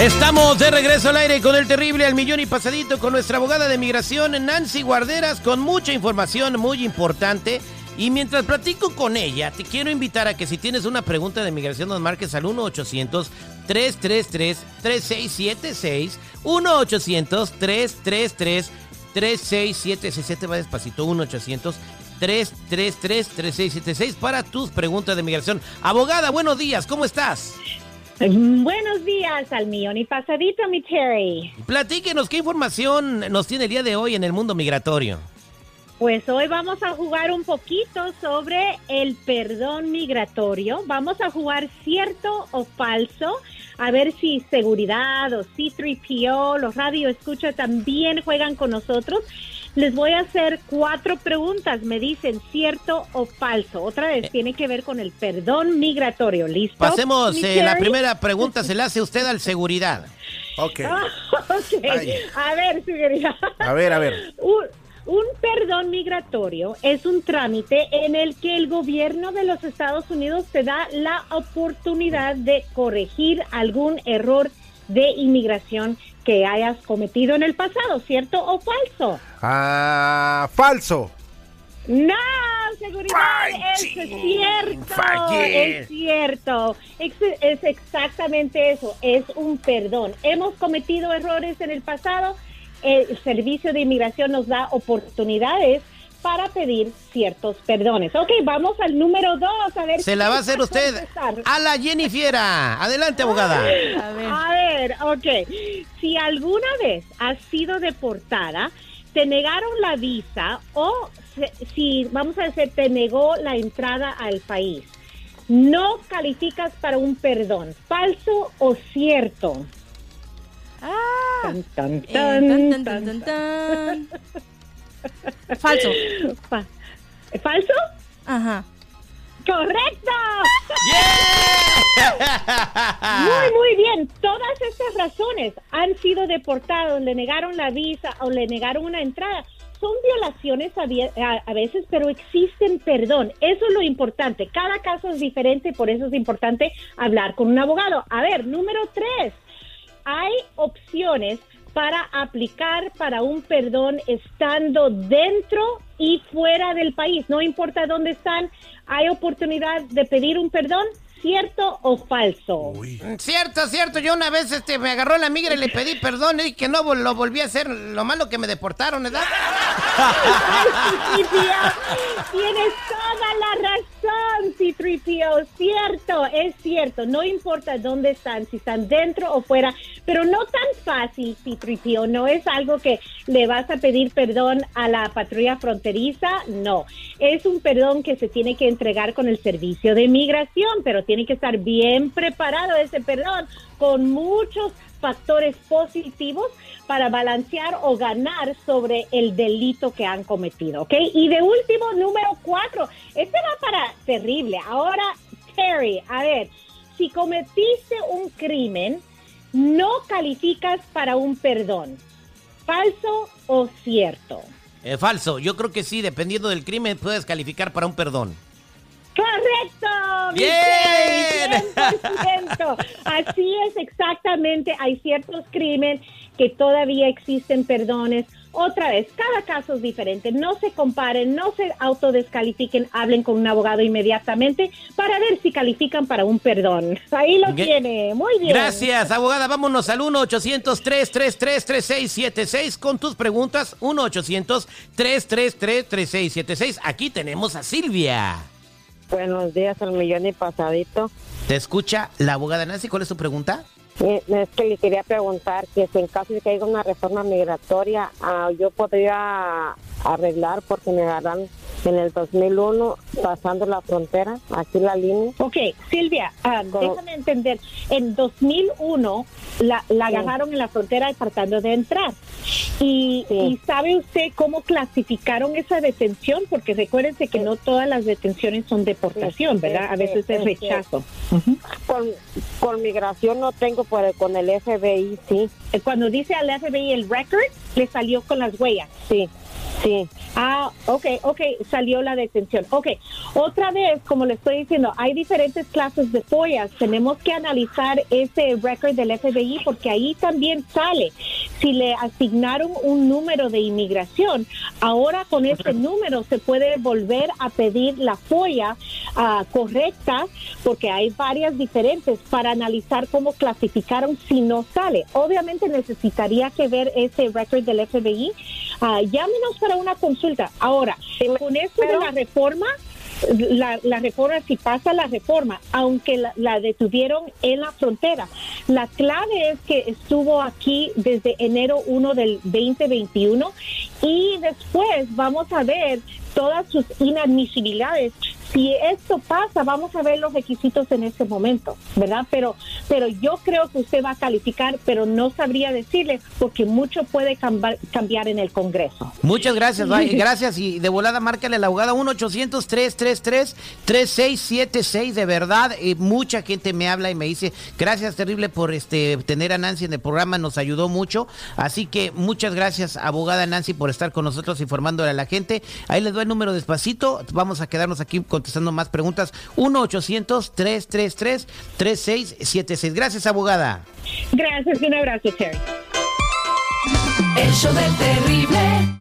Estamos de regreso al aire con el terrible al millón y pasadito con nuestra abogada de migración Nancy Guarderas con mucha información muy importante. Y mientras platico con ella, te quiero invitar a que si tienes una pregunta de migración nos marques al 1-800-333-3676. 1-800-333-3676. Te va despacito. 1-800-333-3676 para tus preguntas de migración. Abogada, buenos días. ¿Cómo estás? Buenos días al millón y pasadito, mi Terry. Platíquenos qué información nos tiene el día de hoy en el mundo migratorio. Pues hoy vamos a jugar un poquito sobre el perdón migratorio. Vamos a jugar cierto o falso. A ver si seguridad o C3PO, los radio escucha también juegan con nosotros. Les voy a hacer cuatro preguntas. Me dicen cierto o falso. Otra vez, Eh. tiene que ver con el perdón migratorio. ¿Listo? Pasemos, eh, la primera pregunta se la hace usted al seguridad. Ok. Ah, ok. Ay. A ver, seguridad. A ver, a ver. Un, un perdón migratorio es un trámite en el que el gobierno de los Estados Unidos te da la oportunidad de corregir algún error de inmigración que hayas cometido en el pasado, ¿cierto o falso? Ah, falso. No, seguridad, Ay, es cierto, fallé. es cierto, es exactamente eso, es un perdón. Hemos cometido errores en el pasado, el servicio de inmigración nos da oportunidades para pedir ciertos perdones. Ok, vamos al número dos, a ver. Se la va a hacer usted contestar. a la Jennifiera. Adelante, abogada. A ver, ok. Si alguna vez has sido deportada, te negaron la visa o si, vamos a decir, te negó la entrada al país, no calificas para un perdón. ¿Falso o cierto? Ah, Tan, tan, eh, tan, tan, tan, tan, tan, tan, tan. Falso. Fa- ¿Falso? Ajá. ¡Correcto! ¡Yeah! Muy, muy bien. Todas estas razones han sido deportados, le negaron la visa o le negaron una entrada. Son violaciones a- a veces, pero existen perdón. Eso es lo importante. Cada caso es diferente, por eso es importante hablar con un abogado. A ver, número tres. Hay opciones para aplicar para un perdón estando dentro y fuera del país. No importa dónde están, hay oportunidad de pedir un perdón, cierto o falso. Cierto, cierto. Yo una vez este, me agarró la migra y le pedí perdón y que no lo volví a hacer. Lo malo que me deportaron, ¿verdad? C-3PO, tienes toda la razón, C-3PO, cierto, es cierto, no importa dónde están, si están dentro o fuera, pero no tan fácil, C-3PO, no es algo que le vas a pedir perdón a la patrulla fronteriza, no, es un perdón que se tiene que entregar con el servicio de migración, pero tiene que estar bien preparado ese perdón con muchos factores positivos para balancear o ganar sobre el delito que han cometido, ¿ok? Y de último, número cuatro, para terrible. Ahora, Terry, a ver, si cometiste un crimen, no calificas para un perdón. ¿Falso o cierto? Eh, falso. Yo creo que sí, dependiendo del crimen, puedes calificar para un perdón. ¡Correcto! ¡Bien! Terry, 100%. Así es exactamente. Hay ciertos crímenes que todavía existen perdones. Otra vez, cada caso es diferente. No se comparen, no se autodescalifiquen, hablen con un abogado inmediatamente para ver si califican para un perdón. Ahí lo tiene. Muy bien. Gracias, abogada. Vámonos al 1-800-333-3676 con tus preguntas. 1-800-333-3676. Aquí tenemos a Silvia. Buenos días, al millón y pasadito. Te escucha la abogada Nancy. ¿Cuál es tu pregunta? Eh, Es que le quería preguntar que si en caso de que haya una reforma migratoria, ah, yo podría arreglar porque me agarran en el 2001 pasando la frontera, aquí la línea. Ok, Silvia, ah, Como- déjame entender. En 2001 la, la Sí. agarraron en la frontera tratando de entrar. Y, Sí. y ¿sabe usted cómo clasificaron esa detención? Porque recuérdense que no todas las detenciones son deportación, Sí, ¿verdad? A sí, veces es sí, rechazo. Con, con migración no tengo, pero con el FBI sí, Eh, Cuando dice al FBI el record, le salió con las huellas. sí, sí. Ah, ok, ok. salió la detención. Ok, otra vez, como le estoy diciendo, hay diferentes clases de follas. Tenemos que analizar ese récord del FBI porque ahí también sale si le asignaron un número de inmigración. Ahora con ese número se puede volver a pedir la folla ah, correcta porque hay varias diferentes para analizar cómo clasificaron si no sale. Obviamente necesitaría que ver ese récord del FBI. Ah, llámenos para una consulta. Ahora, con esto de la reforma, la, la reforma, si pasa la reforma, aunque la, la detuvieron en la frontera, la clave es que estuvo aquí desde enero 1 del 2021 y después vamos a ver todas sus inadmisibilidades. Si esto pasa, vamos a ver los requisitos en ese momento, ¿verdad? Pero, pero yo creo que usted va a calificar, pero no sabría decirle porque mucho puede cambiar, cambiar en el Congreso. Muchas gracias, gracias. Y de volada, márcale la abogada 1-800-333-3676. De verdad, eh, mucha gente me habla y me dice, gracias terrible por este tener a Nancy en el programa, nos ayudó mucho. Así que muchas gracias, abogada Nancy, por estar con nosotros informándole a la gente. Ahí les doy el número despacito. Vamos a quedarnos aquí contestando más preguntas. 1-800-333-3676. Gracias, abogada. Gracias, un abrazo, Terry. El show del terrible.